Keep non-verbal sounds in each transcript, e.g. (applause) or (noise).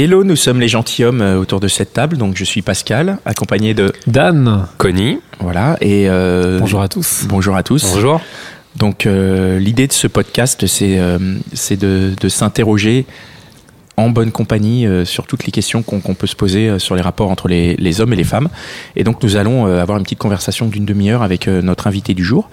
Hello, nous sommes les gentilshommes euh, autour de cette table. Donc, je suis Pascal, accompagné de Dan. Connie. voilà et euh, Bonjour à tous. bonjour à tous. Bonjour. Donc, euh, l'idée de ce podcast, c'est euh, c'est de, de s'interroger en bonne compagnie euh, sur toutes les questions qu'on peut se poser euh, sur les rapports entre les, les hommes et les femmes. Et donc, nous allons euh, avoir une petite conversation d'une demi-heure avec euh, notre invité du jour.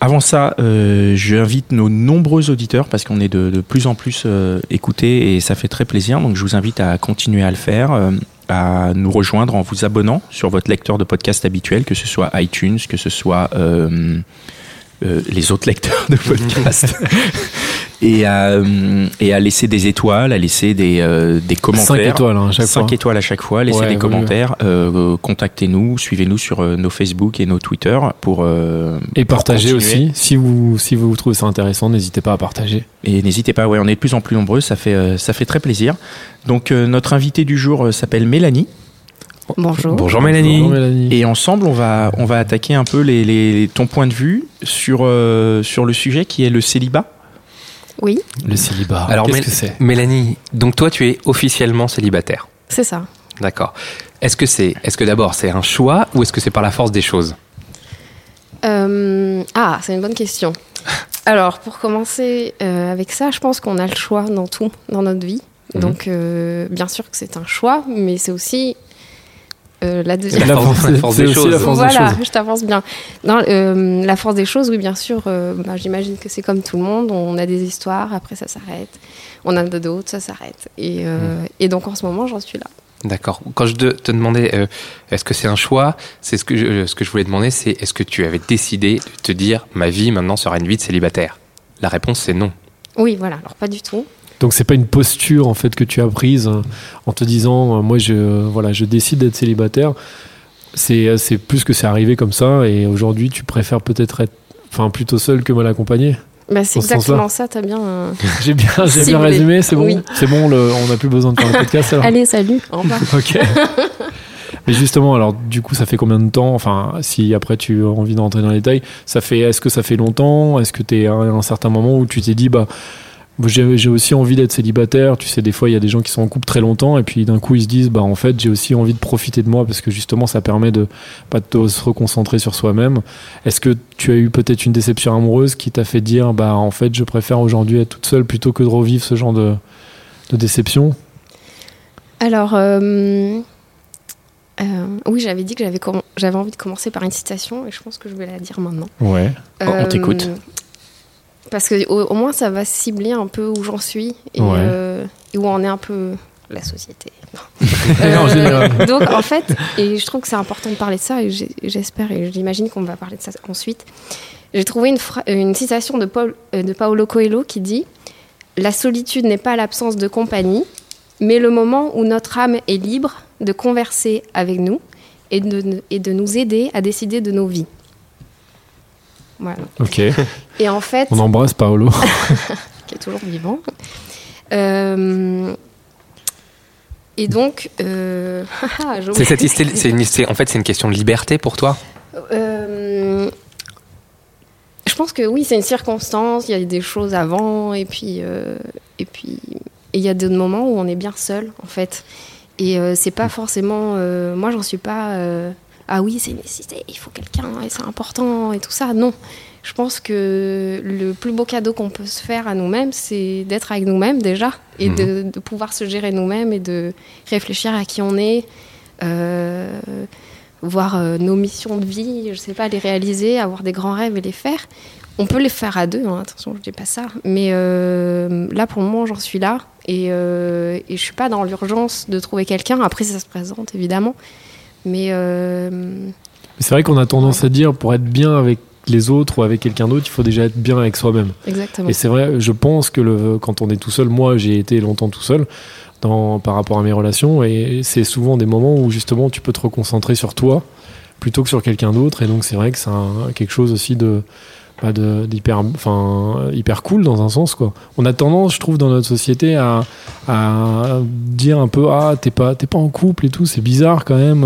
Avant ça, euh, j'invite nos nombreux auditeurs parce qu'on est de, plus en plus euh, écoutés et ça fait très plaisir. Donc, je vous invite à continuer à le faire, euh, à nous rejoindre en vous abonnant sur votre lecteur de podcast habituel, que ce soit iTunes, que ce soit les autres lecteurs de podcast, (laughs) et, à, euh, et à laisser des étoiles, à laisser des, euh, des commentaires. 5 étoiles hein, à chaque 5 fois. étoiles à chaque fois, laissez Ouais, des commentaires, euh, contactez-nous, suivez-nous sur euh, nos Facebook et nos Twitter pour euh, Et pour partagez continuer. aussi. Si vous, si vous trouvez ça intéressant, n'hésitez pas à partager. Et n'hésitez pas, ouais, on est de plus en plus nombreux, ça fait euh, ça fait très plaisir. Donc euh, notre invitée du jour euh, s'appelle Mélanie Bonjour. Bonjour Mélanie. Bonjour, Mélanie. et ensemble on va on va attaquer un peu les, les ton point de vue sur euh, sur le sujet qui est le célibat. Oui, Le célibat. Alors, qu'est-ce Mél- que c'est Mélanie, donc toi, tu es officiellement célibataire. c'est ça. D'accord. Est-ce que c'est, est-ce que d'abord c'est un choix ou est-ce que c'est par la force des choses Euh, ah, c'est une bonne question. (laughs) Alors, pour commencer euh, avec ça, je pense qu'on a le choix dans tout, dans notre vie. Mhm. Donc, euh, bien sûr que c'est un choix, mais c'est aussi euh, la deuxième. La force- la force des choses. la force des voilà, choses. je t'avance bien. Non, euh, la force des choses, oui, bien sûr. euh, bah, J'imagine que c'est comme tout le monde. On a des histoires, après ça s'arrête. On a d'autres, ça s'arrête. Et, euh, et donc, en ce moment, j'en suis là. D'accord. Quand je te, te demandais euh, est-ce que c'est un choix, c'est ce que je, ce que je voulais demander, c'est est-ce que tu avais décidé de te dire ma vie maintenant sera une vie de célibataire? La réponse c'est non. Oui, voilà. Alors, pas du tout. Donc c'est pas une posture en fait que tu as prise euh, en te disant euh, moi je voilà je décide d'être célibataire. C'est euh, c'est plus que c'est arrivé comme ça et aujourd'hui tu préfères peut-être être enfin plutôt seul que mal accompagné? Bah, c'est ce exactement ça. T'as bien. euh, (laughs) J'ai bien j'ai bien résumé c'est bon? Oui. c'est bon le- on n'a plus besoin de faire le podcast alors? Allez, salut. (laughs) Au revoir. Ok. Mais justement, alors du coup, ça fait combien de temps Enfin, si après tu as envie d'entrer dans les détails, ça fait. Est-ce que ça fait longtemps? Est-ce que tu es à un certain moment où tu t'es dit, bah, j'ai aussi envie d'être célibataire. Tu sais, des fois, il y a des gens qui sont en couple très longtemps et puis d'un coup, ils se disent, bah, en fait, j'ai aussi envie de profiter de moi parce que justement, ça permet de pas de se reconcentrer sur soi-même. Est-ce que tu as eu peut-être une déception amoureuse qui t'a fait dire, bah, en fait, je préfère aujourd'hui être toute seule plutôt que de revivre ce genre de, de déception? Alors, euh, euh, oui, j'avais dit que j'avais envie de commencer par une citation et je pense que je vais la dire maintenant. Ouais. Oh, on t'écoute. Parce que au, au moins, ça va cibler un peu où j'en suis et, Ouais. euh, et où en est un peu la société. (laughs) En général. donc, en fait, et je trouve que c'est important de parler de ça et j'espère et j'imagine qu'on va parler de ça ensuite. J'ai trouvé une citation de, Paul, euh, de Paolo Coelho qui dit La solitude n'est pas l'absence de compagnie, mais le moment où notre âme est libre de converser avec nous et de, et de nous aider à décider de nos vies. Voilà. Ok. Et en fait, On embrasse Paolo. (laughs) qui est toujours vivant. Euh, et donc, euh, (laughs) C'est cette une, en fait c'est une question de liberté pour toi? Euh, je pense que oui, c'est une circonstance. Il y a des choses avant, et puis, euh, et puis, il y a des moments où on est bien seul, en fait. Et euh, c'est pas forcément. euh, moi, j'en suis pas. euh, ah oui, c'est une nécessité. Il faut quelqu'un et c'est important et tout ça. Non. Je pense que le plus beau cadeau qu'on peut se faire à nous-mêmes, c'est d'être avec nous-mêmes déjà et de, de pouvoir se gérer nous-mêmes et de réfléchir à qui on est, euh, voir euh, nos missions de vie, je sais pas, les réaliser, avoir des grands rêves et les faire. On peut les faire à deux, hein, attention, je dis pas ça. Mais euh, là, pour le moment, j'en suis là et, je suis pas dans l'urgence de trouver quelqu'un. Après, ça se présente évidemment, mais C'est vrai qu'on a tendance à dire pour être bien avec les autres ou avec quelqu'un d'autre, il faut déjà être bien avec soi-même. Exactement. Et c'est vrai, je pense que le, quand on est tout seul, moi j'ai été longtemps tout seul dans, par rapport à mes relations, et c'est souvent des moments où justement tu peux te reconcentrer sur toi plutôt que sur quelqu'un d'autre, et donc c'est vrai que c'est quelque chose aussi de bah, d'hyper enfin hyper cool dans un sens quoi on a tendance je trouve dans notre société à, à dire un peu ah t'es pas t'es pas en couple et tout c'est bizarre quand même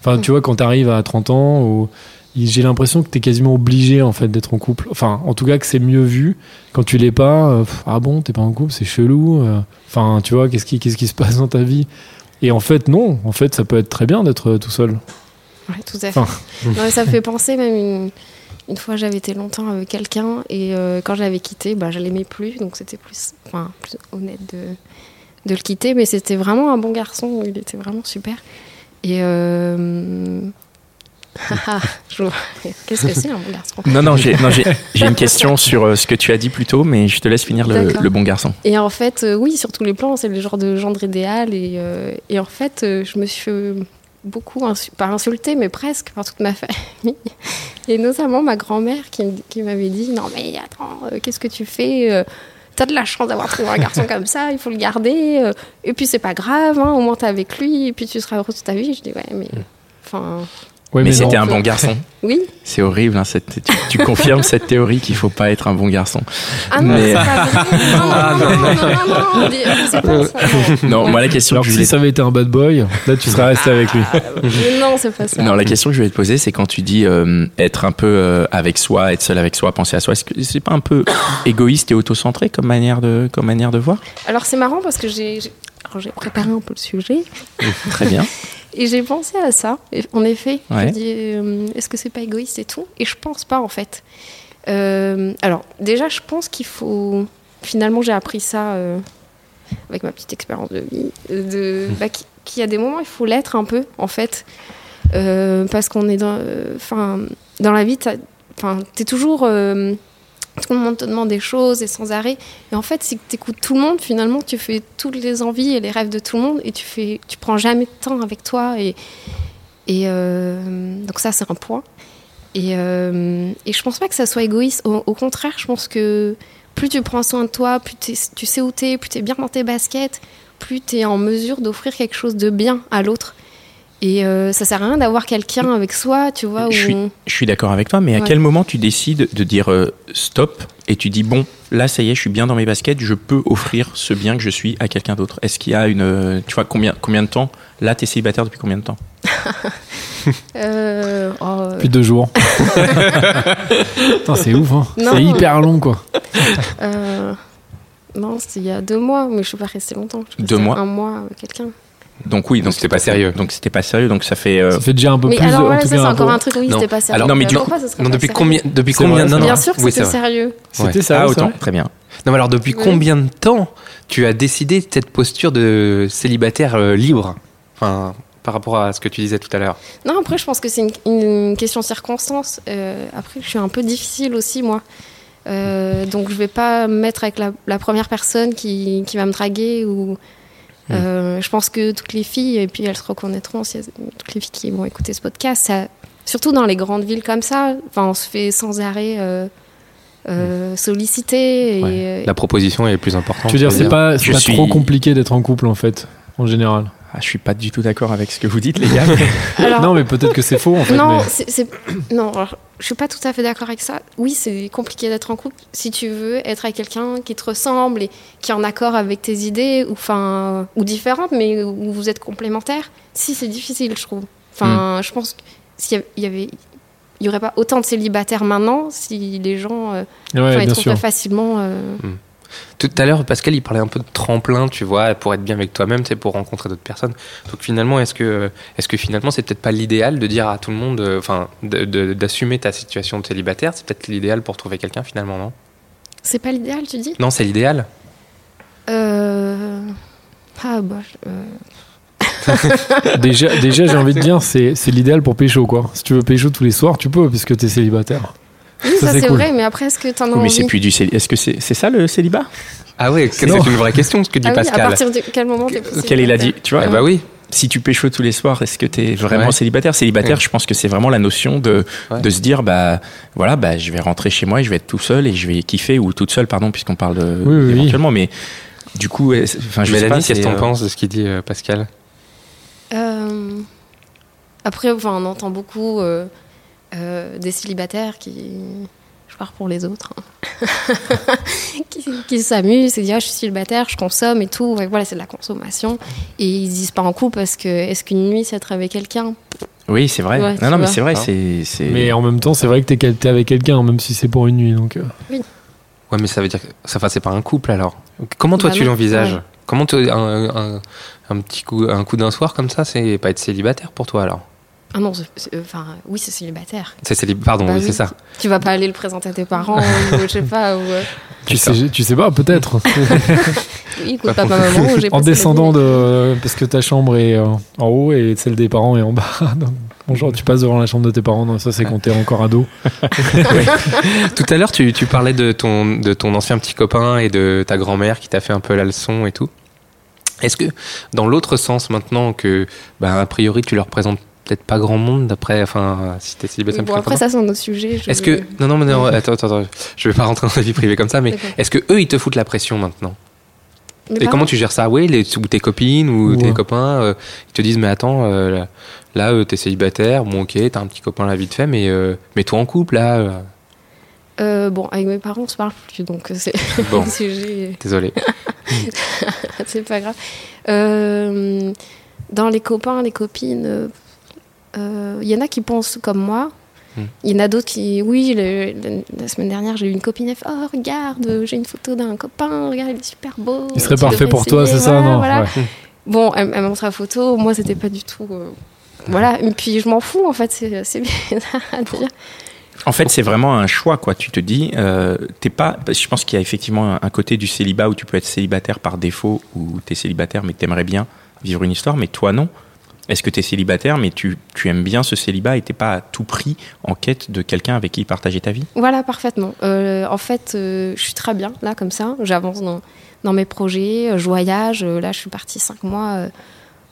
enfin tu vois quand t'arrives à 30 ans ou j'ai l'impression que t'es quasiment obligé en fait d'être en couple enfin en tout cas que c'est mieux vu quand tu l'es pas euh, ah bon t'es pas en couple c'est chelou euh. enfin tu vois qu'est-ce qui qu'est-ce qui se passe dans ta vie? Et en fait non en fait ça peut être très bien d'être euh, tout seul Ouais, tout à fait. Enfin. (laughs) Non, mais ça me fait penser même une, une fois j'avais été longtemps avec quelqu'un et euh, quand je l'avais quitté, bah, je l'aimais plus, donc c'était plus, enfin, plus honnête de, de le quitter, mais c'était vraiment un bon garçon, il était vraiment super. Et qu'est-ce que c'est un bon garçon? Non, non, j'ai une question sur euh, ce que tu as dit plus tôt, mais je te laisse finir le, bon garçon. Et en fait, euh, oui, sur tous les plans, c'est le genre de gendre idéal. Et, euh, et en fait, je me suis beaucoup, insu- pas insulter, mais presque par toute ma (laughs) famille. Et notamment ma grand-mère qui, qui m'avait dit Non, mais attends, qu'est-ce que tu fais T'as de la chance d'avoir trouvé un garçon comme ça, il faut le garder. et puis c'est pas grave, hein, au moins t'es avec lui, et puis tu seras heureux toute ta vie. Je dis Ouais, mais. Enfin, Ouais, mais c'était un bon garçon. (laughs) oui. C'est horrible, hein, cette- tu, tu confirmes cette théorie qu'il faut pas être un bon garçon. Ah non, Mais- c'est pas vrai. Non, moi la question alors que que je si voulais ça avait été un bad boy là tu serais resté avec lui Mais non, c'est pas ça. Non, la question que je voulais te poser, c'est quand tu dis euh, être un peu euh, avec soi, être seul avec soi, penser à soi, est-ce que c'est pas un peu (coughs) égoïste et autocentré comme manière de, comme manière de voir? Alors c'est marrant parce que j'ai préparé un peu le sujet Très bien. (laughs) et j'ai pensé à ça. En effet, Ouais. je dis euh, est-ce que c'est pas égoïste et tout? Et je pense pas en fait. Euh, alors déjà, je pense qu'il faut. Finalement, j'ai appris ça euh, avec ma petite expérience de vie, de bah, qui- qu'il y a des moments il faut l'être un peu en fait, Euh, parce qu'on est dans, enfin, dans la vie, t'es toujours tout le monde te demande des choses et sans arrêt. Et en fait, si tu écoutes tout le monde, finalement, tu fais toutes les envies et les rêves de tout le monde et tu fais, tu prends jamais de temps avec toi. Et, et euh, donc ça, c'est un point. Et, euh, et je pense pas que ça soit égoïste. Au, au contraire, je pense que plus tu prends soin de toi, plus tu sais où t'es, plus t'es bien dans tes baskets, plus t'es en mesure d'offrir quelque chose de bien à l'autre. Et euh, ça sert à rien d'avoir quelqu'un avec soi, tu vois. Je suis, on- je suis d'accord avec toi, mais à Ouais. quel moment tu décides de dire euh, stop et tu dis bon, là ça y est, je suis bien dans mes baskets, je peux offrir ce bien que je suis à quelqu'un d'autre? Est-ce qu'il y a une. euh, Tu vois, combien, combien de temps Là, tu es célibataire depuis combien de temps? (laughs) Euh, oh, euh, Depuis deux jours. (laughs) Putain, c'est ouf, hein. Non. C'est hyper long, quoi. Euh, non, c'était il y a deux mois, mais je suis pas restée longtemps. Je suis Deux mois Un mois avec quelqu'un. Donc oui, Donc c'était pas sérieux. Donc c'était pas sérieux, donc ça fait. euh, Ça fait déjà un peu Mais plus. alors, en ouais, c'est un encore peu- un truc, oui, c'était pas sérieux. Alors, Non, mais du pourquoi ça serait Non, pas depuis sérieux combien, depuis combien vrai, non, non, Bien sûr que oui, c'était sérieux. C'était ça, Ah, autant, vrai très bien. Non, mais alors depuis Oui. combien de temps tu as décidé cette posture de célibataire euh, libre? Enfin, par rapport à ce que tu disais tout à l'heure. Non, après, je pense que c'est une, une question de circonstance. Euh, après, je suis un peu difficile aussi, moi. Euh, donc, je vais pas me mettre avec la, la première personne qui, qui va me draguer. Ou, euh, je pense que toutes les filles, et puis elles se reconnaîtront, si elles- toutes les filles qui vont écouter ce podcast, ça, surtout dans les grandes villes comme ça, enfin, on se fait sans arrêt euh, euh, solliciter. Et, Ouais. euh, La proposition est plus importante. Tu veux dire, c'est pas, pas suis- trop compliqué d'être en couple, en fait, en général? Ah, je suis pas du tout d'accord avec ce que vous dites, les gars. (laughs) alors- Non, mais peut-être que c'est faux, en fait. non, mais- non alors, je suis pas tout à fait d'accord avec ça. Oui, c'est compliqué d'être en couple si tu veux être avec quelqu'un qui te ressemble et qui est en accord avec tes idées, ou, enfin, ou différentes, mais où vous êtes complémentaires. Si, c'est difficile, je trouve. Enfin, Hmm. je pense que s'il y avait- il y avait. Il n'y aurait pas autant de célibataires maintenant si les gens euh, Ouais, enfin, ils bien trouvent sûr. pas facilement. euh, Tout à l'heure, Pascal, il parlait un peu de tremplin, tu vois, pour être bien avec toi-même, c'est pour rencontrer d'autres personnes. Donc finalement, est-ce que, est-ce que finalement, c'est peut-être pas l'idéal de dire à tout le monde, euh, enfin, d'assumer ta situation de célibataire C'est peut-être l'idéal pour trouver quelqu'un finalement, non? C'est pas l'idéal, tu dis? Non, c'est l'idéal. euh... Ah, bah. euh, (laughs) Déjà, déjà j'ai envie de (laughs) dire, c'est c'est l'idéal pour pécho, quoi. Si tu veux pécho tous les soirs, tu peux, puisque t'es célibataire. Oui, Ça, ça, c'est cool. vrai, mais après, est-ce que t'en as mais envie c'est plus du célibat. Est-ce que c'est c'est ça le célibat? Ah ouais, c'est une vraie question ce que dit Ah oui, à Pascal. partir de quel moment t'es est la célibataire dit Tu vois Ah bah oui. si tu pécho tous les soirs, est-ce que tu es vraiment Ouais. célibataire? Célibataire, Ouais. je pense que c'est vraiment la notion de, Ouais. de se dire, bah voilà, bah je vais rentrer chez moi et je vais être tout seul et je vais kiffer, ou toute seule, pardon, puisqu'on parle de, Oui, oui, oui. éventuellement, mais du coup, est- enfin, je sais Mélanie, pas, qu'est-ce que t'en euh, penses de ce qu'il dit euh, Pascal? Euh, Après, enfin, on entend beaucoup euh, des célibataires qui. Je pars pour les autres. hein. (laughs) qui qui s'amusent et disent ah, Je suis célibataire, je consomme et tout. Voilà, c'est de la consommation. Et ils se disent pas en couple parce que est-ce qu'une nuit, c'est être avec quelqu'un? Oui, c'est vrai. Ouais, non, tu non, mais c'est vrai, Ah. c'est. c'est- Mais en même temps, c'est vrai que t'es quel- t'es avec quelqu'un, même si c'est pour une nuit. Donc, euh. Ouais, mais ça veut dire que ça passe par un couple alors. Comment toi Bah tu non, l'envisages? ouais. Comment tu- un, un- un petit coup, un coup d'un soir comme ça, c'est pas être célibataire pour toi alors? Ah non, c'est- enfin, oui, c'est célibataire. C'est célib- Pardon, Bah oui, c'est ça. Tu vas pas aller le présenter à tes parents ou je sais pas. Ou, euh, (laughs) tu, sais, tu sais pas, peut-être. (laughs) oui, écoute, papa, maman, j'ai en descendant de. Parce que ta chambre est euh, en haut et celle des parents est en bas. (laughs) Donc, bonjour, tu passes devant la chambre de tes parents. Non, ça, c'est quand t'es encore ado. Tout à l'heure, tu, tu parlais de ton, de ton ancien petit copain et de ta grand-mère qui t'a fait un peu la leçon et tout. Est-ce que, dans l'autre sens, maintenant que, bah, a priori, tu leur présentes peut-être pas grand monde, d'après, enfin, si t'es célibataire Oui, bon, après, ça, c'est un autre sujet. je- Est-ce que, non, non, mais non, attends, attends, attends, je vais pas rentrer dans ta vie privée comme ça, mais est-ce que eux, ils te foutent la pression maintenant Et comment tu gères ça Oui, les, ou tes copines ou Ouais. tes copains, euh, ils te disent mais attends, euh, là, euh, t'es célibataire, bon ok, t'as un petit copain là vite fait, mais euh, mets-toi en couple là. euh. Euh, Bon, avec mes parents, on se parle plus, donc c'est (laughs) Bon, (laughs) un sujet. désolé. (laughs) c'est pas grave. Euh, dans les copains, les copines, il y en a qui pensent comme moi. Hmm. Il y en a d'autres qui, oui, le- le- la semaine dernière, j'ai eu une copine, elle fait Oh, regarde, j'ai une photo d'un copain, regarde, il est super beau. Il serait parfait pour toi, c'est ça Voilà, Non. voilà. ouais. Bon, elle, elle m'a montré la photo, moi, c'était pas du tout. euh, Voilà, et puis je m'en fous, en fait, c'est bizarre (laughs) à dire. En fait, c'est vraiment un choix, quoi. Tu te dis, euh, t'es pas. Je pense qu'il y a effectivement un- un côté du célibat où tu peux être célibataire par défaut ou t'es célibataire mais t'aimerais bien vivre une histoire, mais toi non. Est-ce que t'es célibataire mais tu, tu aimes bien ce célibat et t'es pas à tout prix en quête de quelqu'un avec qui partager ta vie? Voilà, parfaitement. Euh, en fait, euh, je suis très bien, là, comme ça. J'avance dans, dans mes projets, euh, je voyage. Là, je suis partie cinq mois euh,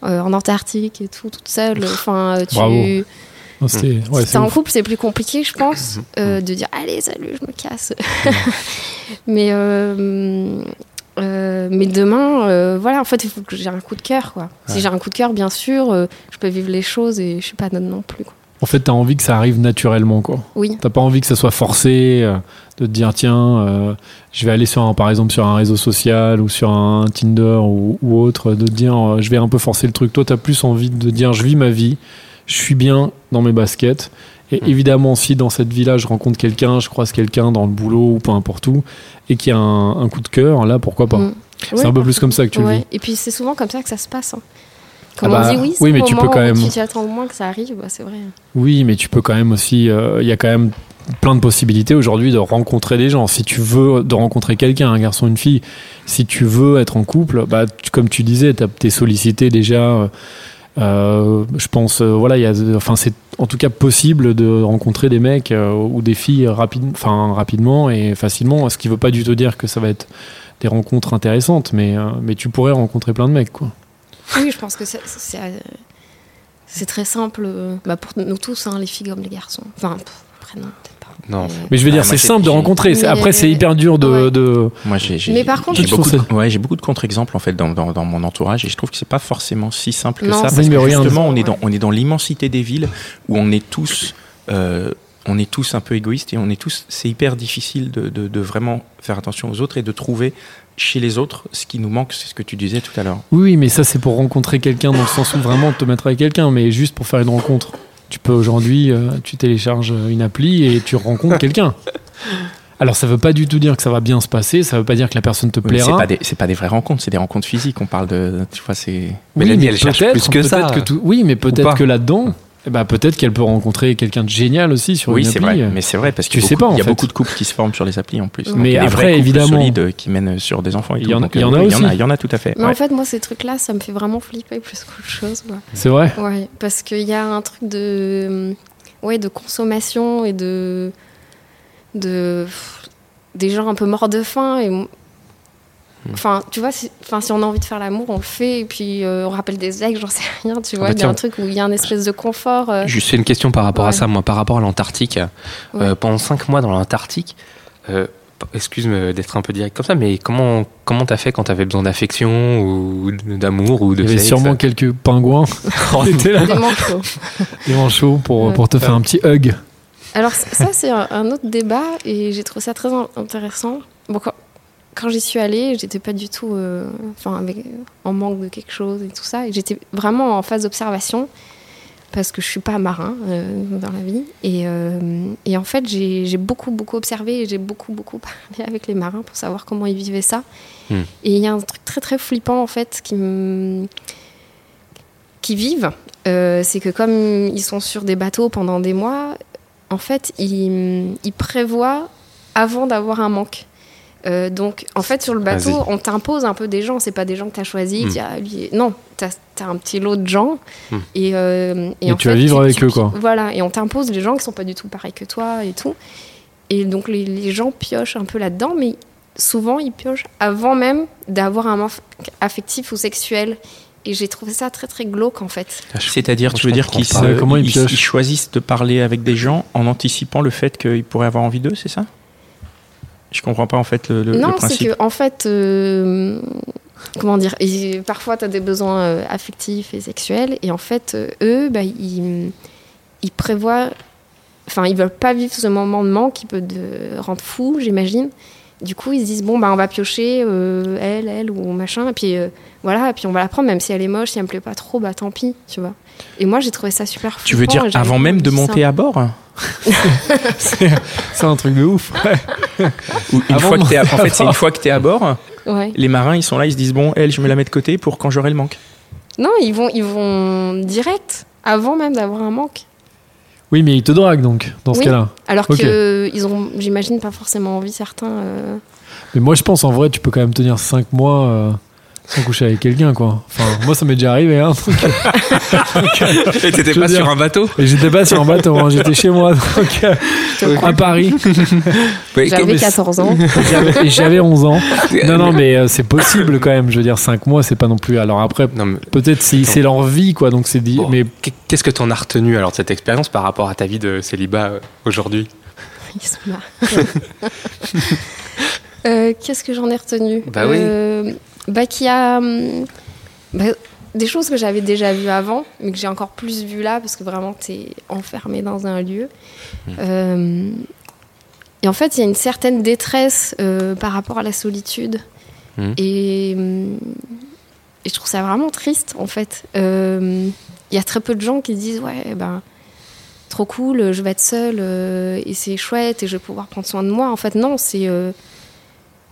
euh, en Antarctique et tout, toute seule. Enfin, tu... Bravo. Non, c'était- ouais, si c'est en ouf. couple, c'est plus compliqué, je pense, euh, de dire allez, salut, je me casse. (laughs) mais, euh, euh, mais demain, euh, voilà, en fait, il faut que j'ai un coup de cœur, quoi. Si j'ai un coup de cœur, bien sûr, euh, je peux vivre les choses et je suis pas non non plus. Quoi. En fait, t'as envie que ça arrive naturellement, quoi. Oui. T'as pas envie que ça soit forcé, de te dire tiens, je vais aller sur un, par exemple sur un réseau social ou sur un Tinder ou, ou autre, de te dire je vais un peu forcer le truc. Toi, t'as plus envie de dire je vis ma vie, je suis bien dans mes baskets. Et Mm. évidemment, si dans cette vie-là, je rencontre quelqu'un, je croise quelqu'un dans le boulot ou peu importe où, et qu'il y a un, un coup de cœur, là, pourquoi pas? Mm. C'est Ouais, un peu plus comme ça que tu le Ouais. vis. Et puis c'est souvent comme ça que ça se passe. hein. Quand Ah bah, on dit oui, oui, le mais tu peux quand même- Tu attends au moins que ça arrive, bah, c'est vrai. Oui, mais tu peux quand même aussi. euh, Il y a quand même plein de possibilités aujourd'hui de rencontrer des gens. Si tu veux de rencontrer quelqu'un, un garçon, une fille, si tu veux être en couple, bah, tu- comme tu disais, t'as- t'es sollicité déjà. euh, euh, je pense, euh, voilà, enfin, c'est en tout cas possible de rencontrer des mecs euh, ou des filles enfin, rapidement et facilement. Ce qui veut pas du tout dire que ça va être des rencontres intéressantes, mais, mais tu pourrais rencontrer plein de mecs, quoi. Oui, je pense que c'est- très simple bah, pour nous tous, hein, les filles comme les garçons. Enfin, après, non. Non. Mais- je veux Ah, dire, c'est simple de rencontrer. Mais- Après, c'est hyper dur de, Ouais. de- Moi, j'ai, Mais par contre, j'ai je beaucoup, trouve de, ouais, j'ai beaucoup de contre-exemples en fait dans, dans, dans mon entourage et je trouve que c'est pas forcément si simple que Non, ça. Parce que justement, on est dans, on est dans l'immensité des villes où on est tous, euh, on est tous un peu égoïstes et on est tous. C'est hyper difficile de, de, de vraiment faire attention aux autres et de trouver chez les autres ce qui nous manque. C'est ce que tu disais tout à l'heure. Oui, mais ça, c'est pour rencontrer quelqu'un dans le sens où vraiment te mettre avec quelqu'un, mais juste pour faire une rencontre. Tu peux aujourd'hui, euh, tu télécharges une appli et tu rencontres (laughs) quelqu'un. Alors, ça veut pas du tout dire que ça va bien se passer, ça veut pas dire que la personne te Oui, mais c'est plaira. pas pas des vraies rencontres, c'est des rencontres physiques. On parle de, tu vois, c'est. Oui, mais elle cherche peut-être- plus que ça. peut-être tout- oui, mais peut-être que là-dedans, ben, peut-être qu'elle peut rencontrer quelqu'un de génial aussi sur Oui, une c'est appli. vrai. Mais c'est vrai parce qu'il y y a fait. beaucoup de couples qui se forment sur les applis en plus. Mais Donc, il y a des après, vrais couples évidemment- solides qui mènent sur des enfants et Il tout. y en a- Donc, il y en euh, a oui, il y en a, aussi. il y en a tout à fait. Mais ouais. en fait, moi, ces trucs-là, ça me fait vraiment flipper plus qu'autre chose. C'est vrai? Ouais, parce qu'il y a un truc de, ouais, de consommation et de, de des gens un peu morts de faim. Et Enfin, tu vois, si, enfin, si on a envie de faire l'amour, on le fait, et puis euh, on rappelle des ex, j'en sais rien, tu vois. bah il y a un truc où il y a un espèce de confort. euh, Juste une question par rapport à ça, moi, par rapport à l'Antarctique. Euh, pendant cinq mois dans l'Antarctique, euh, excuse-moi d'être un peu direct comme ça, mais comment comment t'as fait quand t'avais besoin d'affection ou d'amour ou de Il y avait sexe? sûrement quelques pingouins (laughs) qui étaient là, des manchots. des manchots, pour, Ouais. pour te faire un petit hug. Alors ça c'est un, un autre débat et j'ai trouvé ça très in- intéressant. Bon, quand, quand j'y suis allée, j'étais pas du tout, euh, enfin avec en manque de quelque chose et tout ça. Et j'étais vraiment en phase d'observation parce que je suis pas marin euh, dans la vie. Et, euh, et en fait j'ai beaucoup beaucoup observé et j'ai beaucoup beaucoup (laughs) parlé avec les marins pour savoir comment ils vivaient ça. Hmm. Et il y a un truc très très flippant en fait qui me qui vivent, c'est que comme ils sont sur des bateaux pendant des mois, en fait, ils, ils prévoient avant d'avoir un manque. Euh, donc, en fait, sur le bateau, Vas-y. on t'impose un peu des gens. C'est pas des gens que tu as choisis. Hmm. ah, Non, tu as, un petit lot de gens. Hmm. Et, euh, Et en tu vas vivre avec tu- eux, quoi. Voilà, et on t'impose des gens qui sont pas du tout pareils que toi et tout. Et donc, les, les gens piochent un peu là-dedans, mais souvent, ils piochent avant même d'avoir un manque affectif ou sexuel. Et j'ai trouvé ça très, très glauque, en fait. C'est-à-dire, Moi, tu veux dire qu'ils pas. se- Ouais, comment ils ils- piochent ils choisissent de parler avec des gens en anticipant le fait qu'ils pourraient avoir envie d'eux, c'est ça? Je comprends pas en fait le, le- le non, c'est que en fait, euh, comment dire, et parfois tu as des besoins euh, affectifs et sexuels, et en fait, euh, eux, bah, ils, ils prévoient, enfin, ils veulent pas vivre ce moment de manque qui peut te rendre fou, j'imagine. Du coup, ils se disent bon, bah, on va piocher euh, elle, elle ou machin, et puis euh, voilà, et puis on va la prendre, même si elle est moche, si elle me plaît pas trop, bah tant pis, tu vois. Et moi, j'ai trouvé ça super Tu veux dire avant même de ça. monter à bord (laughs) C'est un truc de ouf. ouais. Ou une fois que t'es à- En à fait, c'est une bord. fois que t'es à bord, Ouais. les marins ils sont là, ils se disent bon, elle, je me la mets de côté pour quand j'aurai le manque. Non, ils vont, ils vont direct, avant même d'avoir un manque. Oui, mais ils te draguent donc, dans ce cas-là. Alors Ok. que ils ont, j'imagine, pas forcément envie certains. euh, Mais moi, je pense en vrai, tu peux quand même tenir 5 mois euh, sans coucher avec quelqu'un, quoi. Enfin, moi, ça m'est déjà arrivé, hein. donc, euh, Et t'étais pas dire- sur un bateau et j'étais pas sur un bateau, hein, j'étais chez moi, donc, euh, à Paris. J'avais mais- 14 ans. J'avais- Et j'avais 11 ans. (laughs) Non, non, mais euh, c'est possible quand même. Je veux dire, 5 mois, c'est pas non plus. Alors après, Non, mais peut-être si c'est leur vie, quoi. Donc c'est dit. Bon. Mais Qu'est-ce que t'en as retenu alors de cette expérience par rapport à ta vie de célibat euh, aujourd'hui? Ils se marrent. (laughs) Euh, Qu'est-ce que j'en ai retenu Bah oui. Euh, bah, qu'il y a hum, bah, des choses que j'avais déjà vues avant, mais que j'ai encore plus vues là, parce que vraiment, tu es enfermé dans un lieu. Hmm. Euh, et en fait, il y a une certaine détresse par rapport à la solitude. Hmm. Et, hum, et je trouve ça vraiment triste, en fait. Il y a très peu de gens qui disent, ouais, ben trop cool, je vais être seule euh, et c'est chouette et je vais pouvoir prendre soin de moi. En fait, non, c'est euh,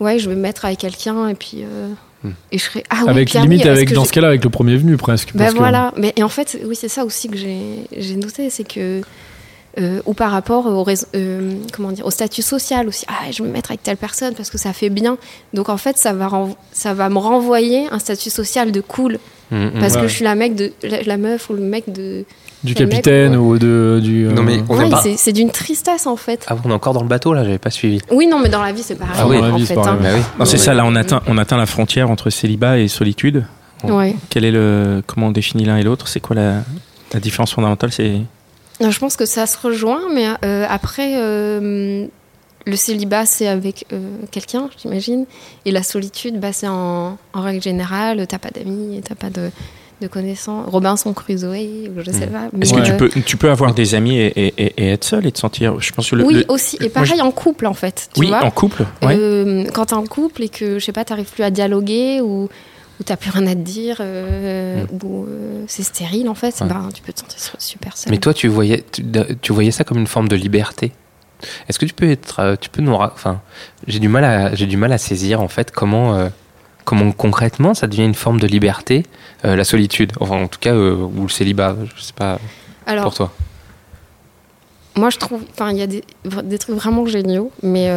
ouais, je vais me mettre avec quelqu'un et puis euh, Hmm. et je serai ah oui, avec limite, oui, avec dans ce cas-là, avec le premier venu presque. bah parce que- voilà, mais et en fait, oui, c'est ça aussi que j'ai j'ai noté, c'est que euh, ou par rapport au euh, comment dire au statut social aussi. Ah, je vais me mettre avec telle personne parce que ça fait bien. Donc en fait, ça va ça va me renvoyer un statut social de cool parce Ouais. que je suis la mec de la, la meuf ou le mec de. du capitaine ouais. ou de du. Non, mais euh, On Ouais, pas- c'est d'une tristesse en fait. Ah, on est encore dans le bateau là, j'avais pas suivi. Oui, non, mais dans la vie, c'est pareil. Ah oui, en dans la vie, fait, c'est pareil, hein. Bah oui. Non, c'est ça. Là, on atteint, on atteint la frontière entre célibat et solitude. Ouais. Quel est le, comment on définit l'un et l'autre? C'est quoi la, la différence fondamentale? C'est Je pense que ça se rejoint, mais euh, après, euh, le célibat, c'est avec euh, quelqu'un, j'imagine. Et la solitude, bah, c'est en, en règle générale, t'as pas d'amis, t'as pas de, de connaissances. Robinson Crusoe, je sais Mm. pas. Est-ce que tu euh, peux, tu peux avoir des amis et, et- et- et être seul et te sentir. Je pense que le, Oui, le- aussi. Et pareil je- en couple, en fait. Tu oui, vois en couple. Ouais. Euh, quand t'es en couple et que, je sais pas, t'arrives plus à dialoguer ou, ou t'as plus rien à te dire, euh, ou euh, c'est stérile, en fait, Ouais. bah, tu peux te sentir super seul. Mais toi, tu voyais, tu, tu voyais ça comme une forme de liberté. Est-ce que tu peux être, euh, tu peux nous, enfin, j'ai du mal à, j'ai du mal à saisir en fait comment, euh, comment concrètement ça devient une forme de liberté, la solitude, enfin en tout cas ou le célibat, je sais pas Alors, pour toi. Moi, je trouve. Enfin, il y a des, des trucs vraiment géniaux, mais.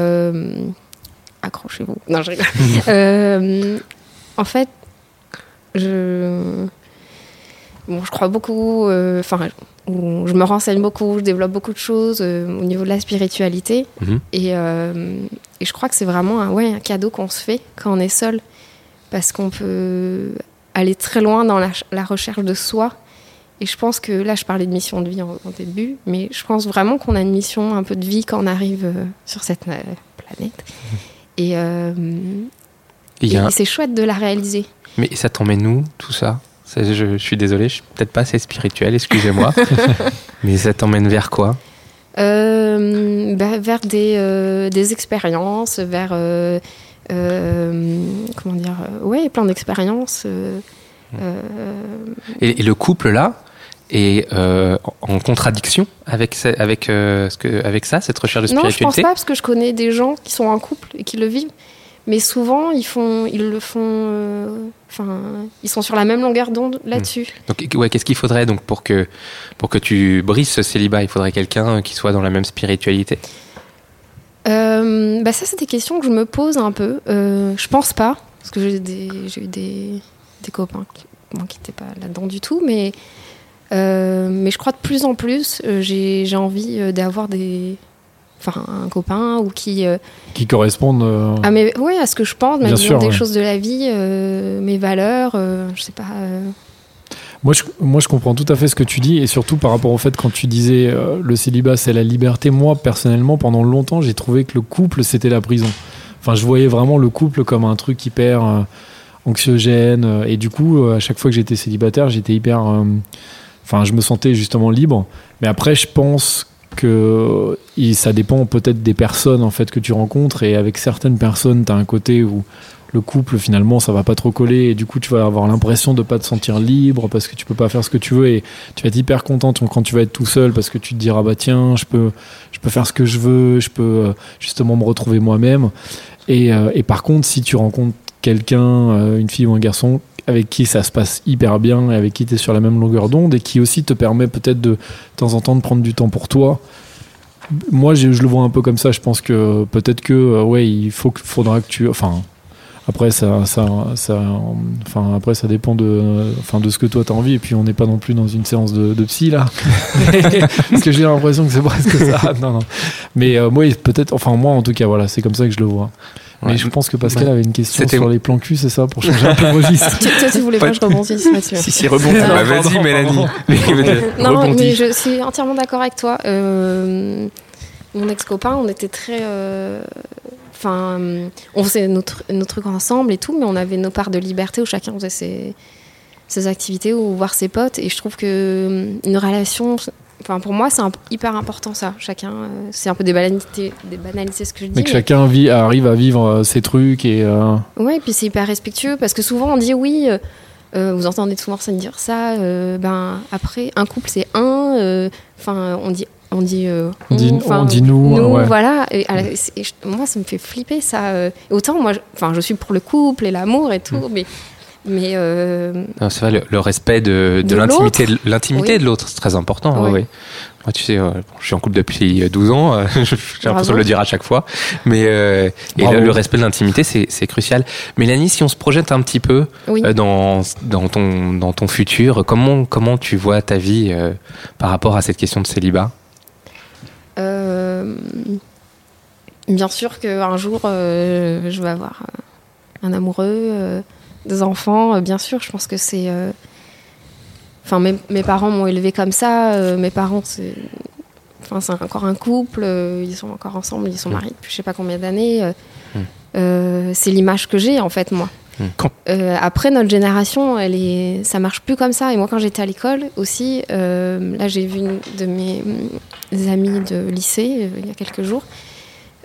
accrochez-vous. Non, je rigole. (laughs) En fait, je. Bon, je crois beaucoup. euh, Enfin, je me renseigne beaucoup, je développe beaucoup de choses euh, au niveau de la spiritualité. Mhm. Et, euh, et je crois que c'est vraiment un, ouais, un cadeau qu'on se fait quand on est seul. parce qu'on peut aller très loin dans la, la recherche de soi. Et je pense que là, je parlais de mission de vie en, en début, mais je pense vraiment qu'on a une mission un peu de vie quand on arrive sur cette planète. Et, a et un- c'est chouette de la réaliser. Mais ça t'emmène où, tout ça? Je, je suis désolé, je suis peut-être pas assez spirituel, excusez-moi. (laughs) mais ça t'emmène vers quoi? Euh, bah, vers des, euh, des expériences, vers. euh, euh, comment dire Ouais, plein d'expériences. euh, euh, et, et le couple là est euh, en contradiction avec, ce- avec, euh, ce que, avec ça, cette recherche de non, je pense spiritualité? pas, parce que je connais des gens qui sont en couple et qui le vivent. Mais souvent, ils, font, ils le font. euh, Enfin, ils sont sur la même longueur d'onde là-dessus. Donc, ouais, qu'est-ce qu'il faudrait donc pour que, pour que tu brises ce célibat? Il faudrait quelqu'un qui soit dans la même spiritualité? Euh, bah ça, c'est des questions que je me pose un peu. Euh, je pense pas, parce que j'ai eu des, des copains qui bon, n'étaient pas là-dedans du tout, mais, euh, mais je crois de plus en plus, euh, j'ai envie euh, d'avoir des. Enfin, un copain ou qui. euh, Qui correspondent. euh, ah, mais ouais, à ce que je pense, ma vision sûr, des ouais. choses de la vie, euh, mes valeurs, euh, je sais pas. Moi je, moi, je comprends tout à fait ce que tu dis, et surtout par rapport au fait, quand tu disais le célibat, c'est la liberté. Moi, personnellement, pendant longtemps, j'ai trouvé que le couple, c'était la prison. Enfin, je voyais vraiment le couple comme un truc hyper anxiogène. et du coup, à chaque fois que j'étais célibataire, j'étais hyper. Enfin, je me sentais justement libre. Mais après, je pense que ça dépend peut-être des personnes en fait que tu rencontres. Et avec certaines personnes, tu as un côté où le couple finalement ça va pas trop coller. Et du coup tu vas avoir l'impression de pas te sentir libre parce que tu peux pas faire ce que tu veux. Et tu vas être hyper content quand tu vas être tout seul parce que tu te diras bah tiens je peux je peux faire ce que je veux. Je peux euh, justement me retrouver moi-même. Et, euh, et par contre si tu rencontres quelqu'un euh, une fille ou un garçon avec qui ça se passe hyper bien et avec qui tu es sur la même longueur d'onde et qui aussi te permet peut-être de, de temps en temps de prendre du temps pour toi moi je, je le vois un peu comme ça je pense que peut-être que euh, ouais il faut faudra que tu enfin après ça, ça, ça, enfin après ça dépend de, enfin de ce que toi t'as envie et puis on n'est pas non plus dans une séance de, de psy là, (laughs) parce que j'ai l'impression que c'est presque ça. Non non. Mais euh, moi peut-être, enfin moi en tout cas voilà, c'est comme ça que je le vois. Mais je pense que Pascal avait une question sur les plans cul, c'est ça, pour changer un peu de registre. (laughs) Tu- Toi, tu voulais pas que je rebondisse là-dessus. Si, si, rebond. Ah, Bah, Vas-y, Mélanie. (laughs) Non, Rebondis. mais je suis entièrement d'accord avec toi. Euh, mon ex-copain, on était très. euh, Enfin, on faisait notre, nos trucs ensemble et tout, mais on avait nos parts de liberté où chacun faisait ses, ses activités ou voir ses potes. Et je trouve que euh, une relation. Enfin, pour moi, c'est hyper important ça. Chacun. euh, c'est un peu des banalités, des banalités ce que je dis. Mais que mais- chacun vit, arrive à vivre euh, ses trucs et euh, Ouais, et puis c'est hyper respectueux parce que souvent on dit oui, euh, vous entendez souvent ça dire ça, ben après un couple c'est un, enfin on dit on dit euh, On dit- enfin, on dit nous, ouais. voilà. Et, et moi ça me fait flipper ça. euh. Autant moi, je- enfin je, suis pour le couple et l'amour et tout, Mm. mais mais euh, Non, c'est vrai, le, le respect de, de De l'intimité de l'intimité Oui. de l'autre, c'est très important. ouais. Moi, tu sais, euh, bon, je suis en couple depuis 12 ans, euh, (laughs) j'ai l'impression de le dire à chaque fois. Mais euh, et le, le respect de l'intimité, c'est c'est crucial. Mélanie, si on se projette un petit peu oui. euh, dans, dans, ton, dans ton futur, comment, comment tu vois ta vie euh, par rapport à cette question de célibat? Euh, bien sûr qu'un jour, euh, je vais avoir un amoureux, euh, des enfants. euh, bien sûr, je pense que c'est. euh, Enfin, mes, mes parents m'ont élevé comme ça. euh, mes parents, c'est. Enfin, c'est encore un couple. euh, ils sont encore ensemble. Ils sont Mm. mariés depuis je sais pas combien d'années. euh, Mm. euh, c'est l'image que j'ai en fait moi. Mm. Quand- Euh, après notre génération, elle est, ça marche plus comme ça. Et moi, quand j'étais à l'école aussi, euh, là, j'ai vu une de mes amies de lycée euh, il y a quelques jours,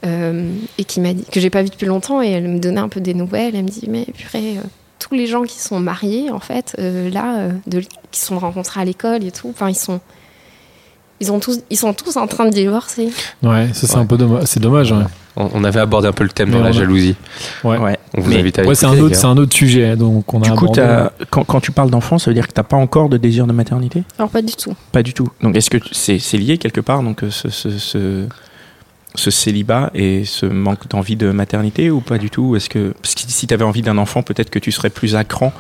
euh, et qui m'a dit que j'ai pas vu depuis longtemps, et elle me donnait un peu des nouvelles. Elle me dit, mais purée, euh, tous les gens qui sont mariés, en fait, euh, là, euh, de, qui se sont rencontrés à l'école et tout, enfin, ils sont, ils ont tous, ils sont tous en train de divorcer. ouais, ça c'est Ouais. un peu dommage. C'est dommage. Ouais. on, on avait abordé un peu le thème Mais dans la a- jalousie. Ouais. Ouais. On vous Mais- invite à Ouais, c'est un autre, c'est un autre sujet donc on a Du coup, quand, quand tu parles d'enfant, ça veut dire que t'as pas encore de désir de maternité? Alors pas du tout. Pas du tout. Donc est-ce que tu- c'est c'est lié quelque part donc euh, ce, ce, ce, ce célibat et ce manque d'envie de maternité ou pas du tout? Est-ce que parce que si tu avais envie d'un enfant, peut-être que tu serais plus à cran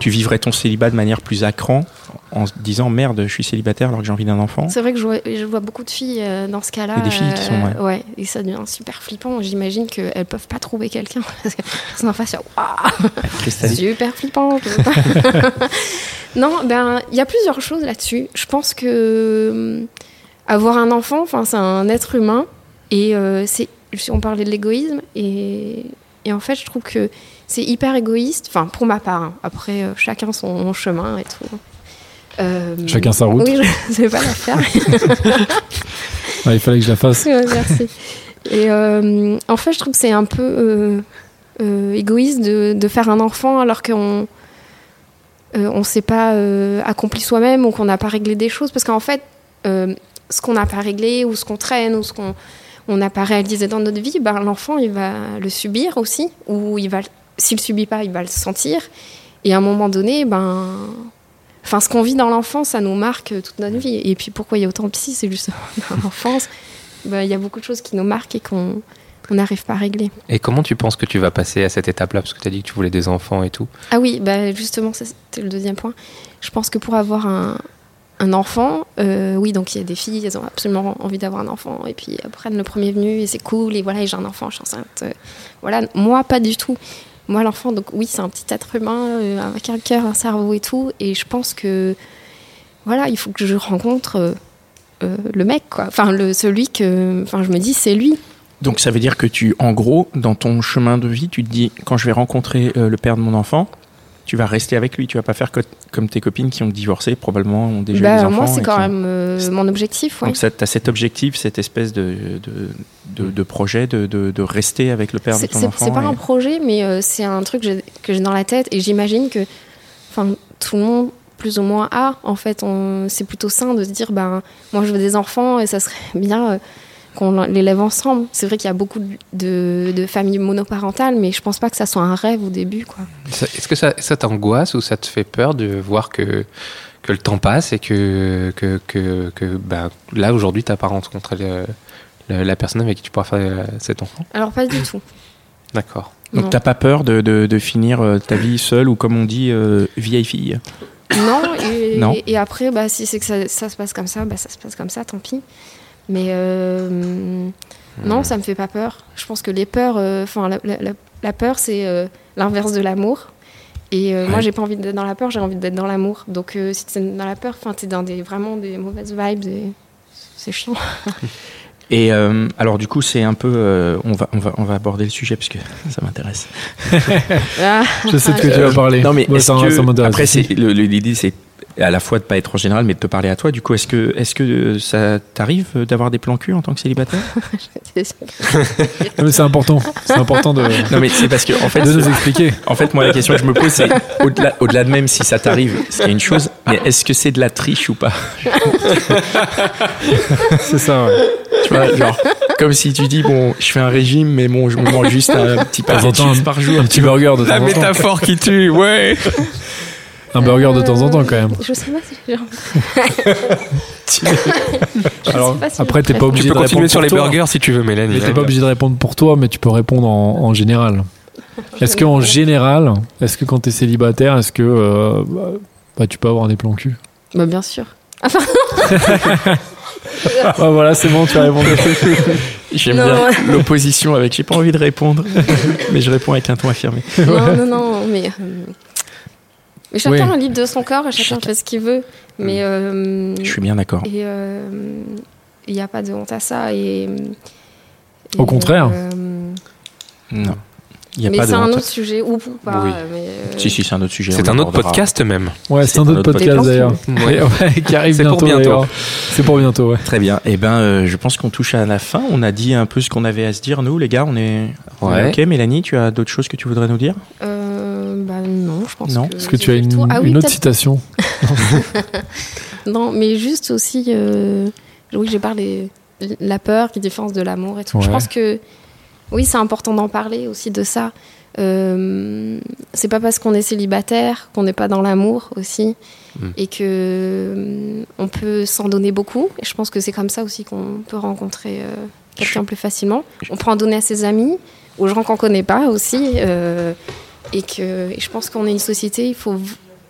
tu vivrais ton célibat de manière plus à cran en se disant merde, je suis célibataire alors que j'ai envie d'un enfant? C'est vrai que je vois, je vois beaucoup de filles euh, dans ce cas-là. Et des filles qui sont, ouais. euh, ouais, et ça devient super flippant. J'imagine qu'elles peuvent pas trouver quelqu'un. (laughs) Parce que c'est en face, waouh, super flippant. (laughs) non, ben, il y a plusieurs choses là-dessus. Je pense que hum, avoir un enfant, enfin, c'est un être humain. Et euh, c'est, on parlait de l'égoïsme. Et, et en fait, je trouve que c'est hyper égoïste. Enfin, pour ma part. hein. Après, euh, chacun son chemin et tout. Euh, Chacun sa route. Oui, je (laughs) ne vais pas la faire. (laughs) Ouais, il fallait que je la fasse. Ouais, merci. Et euh, en fait, je trouve que c'est un peu euh, égoïste de, de faire un enfant alors qu'on on s'est pas accompli soi-même ou qu'on n'a pas réglé des choses. Parce qu'en fait, ce qu'on n'a pas réglé ou ce qu'on traîne ou ce qu'on on n'a pas réalisé dans notre vie, ben, l'enfant, il va le subir aussi. Ou il va, s'il le subit pas, il va le sentir. Et à un moment donné, ben... Enfin, ce qu'on vit dans l'enfance, ça nous marque toute notre vie. Et puis, pourquoi il y a autant de psy? C'est juste (laughs) dans l'enfance. Ben, Il y a beaucoup de choses qui nous marquent et qu'on on n'arrive pas à régler. Et comment tu penses que tu vas passer à cette étape-là? Parce que tu as dit que tu voulais des enfants et tout. Ah oui, bah justement, c'était le deuxième point. Je pense que pour avoir un, un enfant, euh, oui, donc il y a des filles, elles ont absolument envie d'avoir un enfant, et puis elles prennent le premier venu, et c'est cool, et voilà, j'ai un enfant, je suis enceinte. euh, voilà, moi, pas du tout. Moi, l'enfant, donc oui, c'est un petit être humain, euh, avec un cœur, un cerveau et tout, et je pense que, voilà, il faut que je rencontre le mec, quoi. Enfin, le, celui que, enfin, je me dis, c'est lui. Donc ça veut dire que tu, en gros, dans ton chemin de vie, tu te dis, quand je vais rencontrer le père de mon enfant, tu vas rester avec lui. Tu vas pas faire co- comme tes copines qui ont divorcé, probablement ont déjà eu Bah, des enfants. moi, c'est quand même euh, mon objectif, ouais. Donc tu as cet objectif, cette espèce de, de, de, de projet de, de, rester avec le père de ton enfant. c'est pas et- un projet, mais euh, c'est un truc que j'ai- dans la tête et j'imagine que tout le monde, plus ou moins, a. En fait, c'est plutôt sain de se dire ben, moi, je veux des enfants et ça serait (laughs) bien euh, qu'on l'élève ensemble. C'est vrai qu'il y a beaucoup de, de familles monoparentales, mais je pense pas que ça soit un rêve au début. Quoi. Est-ce que ça, ça t'angoisse ou ça te fait peur de voir que, que le temps passe et que, que, que, que bah, là, aujourd'hui, tu n'as pas rencontré le- le- la personne avec qui tu pourras faire euh, cet enfant? Alors, pas du tout. (coughs) D'accord. Donc Non. t'as pas peur de, de, de finir euh, ta vie seule ou comme on dit, euh, vieille fille? Non, et, Non. et après, bah, si c'est que ça, ça se passe comme ça, bah, ça se passe comme ça, tant pis. Mais euh, non, ça me fait pas peur. Je pense que les peurs, euh, enfin, la, la- la- la peur, c'est euh, l'inverse de l'amour. Et euh, moi, Ouais. j'ai pas envie d'être dans la peur, j'ai envie d'être dans l'amour. Donc, euh, si tu es dans la peur, enfin, t'es dans des, vraiment des mauvaises vibes. et C'est chiant. (laughs) Et euh, alors du coup c'est un peu, euh, on va on va on va aborder le sujet parce que (laughs) ça m'intéresse. Ah, Je sais de quoi tu vas parler. Non mais Moi, est-ce ça, que- ça après l'idée c'est à la fois de pas être en général mais de te parler à toi. Du coup est-ce que est-ce que ça t'arrive d'avoir des plans cul en tant que célibataire? (laughs) Non, mais c'est important. C'est important de, Non mais c'est parce que en fait de nous expliquer. En fait, moi, la question que je me pose, c'est au-delà, au-delà de même si ça t'arrive, c'est une chose, mais est-ce que c'est de la triche ou pas? (laughs) C'est ça, ouais. Tu vois, genre, comme si tu dis, bon, je fais un régime, mais bon, je me mange juste un petit paquet de par jour. Un petit burger de temps La en temps. métaphore qui tue, ouais. (laughs) Un burger de temps en temps, quand même. Je sais pas si j'ai (laughs) envie. Alors, pas si après, t'es pas obligé Tu peux de continuer répondre sur les toi. burgers si tu veux, Mélanie. Mais t'es pas obligé de répondre pour toi, mais tu peux répondre en, en général. Est-ce qu'en général, est-ce que quand t'es célibataire, est-ce que euh, bah, bah, tu peux avoir des plans cul? Bah, bien sûr. Ah (laughs) voilà, c'est bon, tu as répondu. (laughs) J'aime bien ouais. l'opposition avec j'ai pas envie de répondre, mais je réponds avec un ton affirmé. Non, non, non, mais. euh, mais chacun Oui. est libre de son corps et chacun Chacun- fait ce qu'il veut. Mais. euh, Je suis bien d'accord. Et euh, il n'y a pas de honte à ça. Et, Au contraire. euh, Non. Il y a mais c'est un autre sujet, ou pas. Oui. mais, euh, Si, si, c'est un autre sujet. C'est un autre podcast même. Ouais, c'est un autre podcast podcast. d'ailleurs. (laughs) Ouais. Ouais, qui arrive C'est pour bientôt. bientôt. C'est pour bientôt, ouais. Très bien. Eh ben, euh, je pense qu'on touche à la fin. On a dit un peu ce qu'on avait à se dire, nous, les gars. On est. Ouais. Ok, Mélanie, tu as d'autres choses que tu voudrais nous dire? Euh, non, je pense Non. que. Est-ce que tu as une. Ah oui, une autre citation (laughs) Non, mais juste aussi, euh, oui, j'ai parlé de la peur qui est différence de l'amour et tout. Je pense que oui, c'est important d'en parler aussi de ça. Euh, c'est pas parce qu'on est célibataire qu'on n'est pas dans l'amour aussi Mm. et que euh, on peut s'en donner beaucoup. Et je pense que c'est comme ça aussi qu'on peut rencontrer euh, quelqu'un plus facilement. On peut en donner à ses amis, aux gens qu'on connaît pas aussi. euh, et que et je pense qu'on est une société, il faut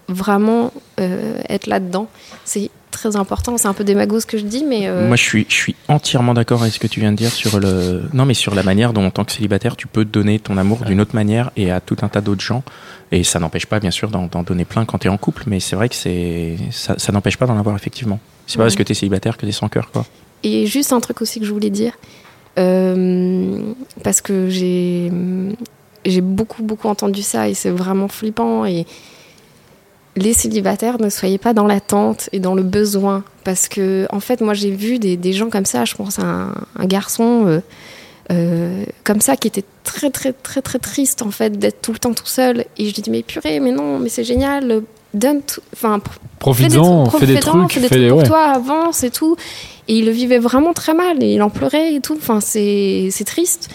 vraiment euh, être là-dedans. C'est très important. C'est un peu démago ce que je dis, mais euh, Moi, je suis, je suis entièrement d'accord avec ce que tu viens de dire sur le. Non, mais sur la manière dont, en tant que célibataire, tu peux donner ton amour d'une autre manière et à tout un tas d'autres gens. Et ça n'empêche pas, bien sûr, d'en d'en donner plein quand tu es en couple, mais c'est vrai que c'est ça, ça n'empêche pas d'en avoir effectivement. C'est pas Ouais. parce que tu es célibataire que tu es sans cœur, quoi. Et juste un truc aussi que je voulais dire, euh, parce que j'ai j'ai beaucoup beaucoup entendu ça et c'est vraiment flippant. Et les célibataires, ne soyez pas dans l'attente et dans le besoin, parce que en fait, moi j'ai vu des, des gens comme ça. Je pense à un, un garçon euh, euh, comme ça qui était très très très très triste en fait d'être tout le temps tout seul. Et je lui dis mais purée, mais non, mais c'est génial. Donne, tout- enfin Profites-en, fais des profite-en, trucs, fais des trucs pour Ouais. toi, avance et tout. Et il le vivait vraiment très mal et il en pleurait et tout. Enfin, c'est triste.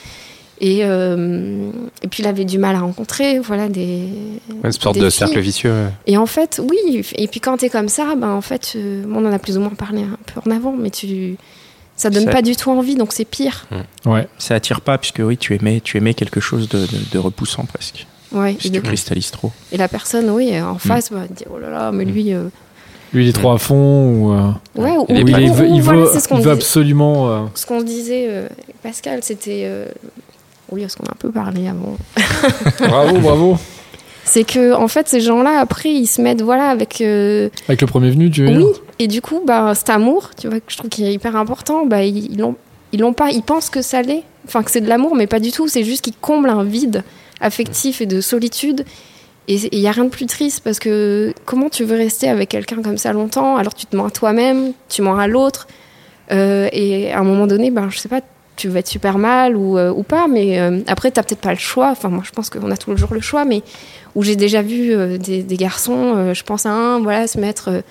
Et, euh, et puis il avait du mal à rencontrer, voilà, des. Une sorte des de filles. cercle vicieux. ouais. Et en fait, oui. Et puis quand t'es comme ça, ben en fait, euh, on en a plus ou moins parlé un peu en avant, mais tu, ça donne Ça- pas du tout envie, donc c'est pire. Ouais. Ça attire pas, puisque oui, tu aimais, tu aimais quelque chose de, de- de repoussant presque. Ouais. Si Et, tu cristallises trop. et la personne, oui, en face, va dire oh là là, mais lui. euh, Lui, il est trop à fond ou. euh, Ouais, ou, Il ou- ou il, ou- veut, ou il voilà, veut, c'est ce il veut dit- absolument. euh, ce qu'on disait, euh, Pascal, c'était. Oui, parce qu'on a un peu parlé avant. (laughs) Bravo, bravo. C'est que, en fait, ces gens-là, après, ils se mettent, voilà, avec. euh, Avec le premier venu, tu veux Oui, dire et du coup, bah, cet amour, tu vois, que je trouve qu'il est hyper important, bah, ils ils l'ont, ils l'ont pas, ils pensent que ça l'est, enfin que c'est de l'amour, mais pas du tout. C'est juste qu'ils comblent un vide affectif et de solitude. Et il y a rien de plus triste parce que comment tu veux rester avec quelqu'un comme ça longtemps? Alors tu te mens à toi-même, tu mens à l'autre, euh, et à un moment donné, ben je sais pas, tu vas être super mal ou, euh, ou pas, mais euh, après t'as peut-être pas le choix. Enfin moi je pense qu'on a toujours le choix, mais où j'ai déjà vu euh, des, des garçons, je pense à un, voilà, se mettre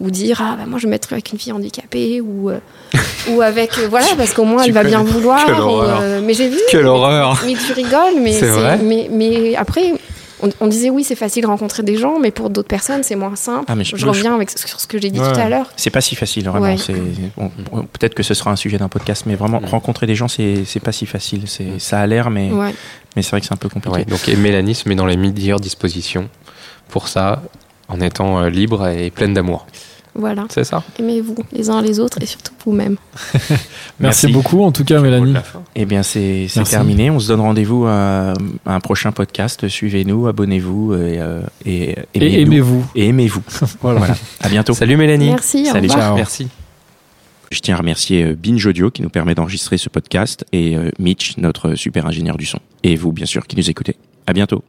ou dire ah bah moi je vais mettre avec une fille handicapée ou (laughs) ou avec voilà parce qu'au moins Tu elle va bien vouloir. Quelle ou, horreur. mais j'ai vu. Quelle mais- horreur Mais tu rigoles, C'est mais mais après. On, on disait oui, c'est facile de rencontrer des gens, mais pour d'autres personnes, c'est moins simple. Ah, mais je, je- reviens avec, sur ce que j'ai dit Ouais. tout à l'heure. C'est pas si facile, vraiment. Ouais. C'est bon, bon, Peut-être que ce sera un sujet d'un podcast, mais vraiment, Mm. rencontrer des gens, c'est c'est pas si facile. C'est Ça a l'air, mais, Ouais. mais c'est vrai que c'est un peu compliqué. Ouais, donc et Mélanie se met dans les meilleures dispositions pour ça, en étant euh, libre et pleine d'amour. Voilà. C'est ça Aimez-vous les uns les autres et surtout vous-même. (laughs) Merci, Merci. beaucoup, en tout cas, Mélanie. Eh bien, c'est terminé. On se donne rendez-vous à, à un prochain podcast. Suivez-nous, abonnez-vous et, euh, et, aimez-vous. Et aimez-vous. (laughs) Voilà. voilà. À bientôt. Salut Mélanie. Merci. au Salut, revoir. ciao. Merci. Je tiens à remercier euh, Binge Audio qui nous permet d'enregistrer ce podcast et euh, Mitch, notre super ingénieur du son. Et vous, bien sûr, qui nous écoutez. À bientôt.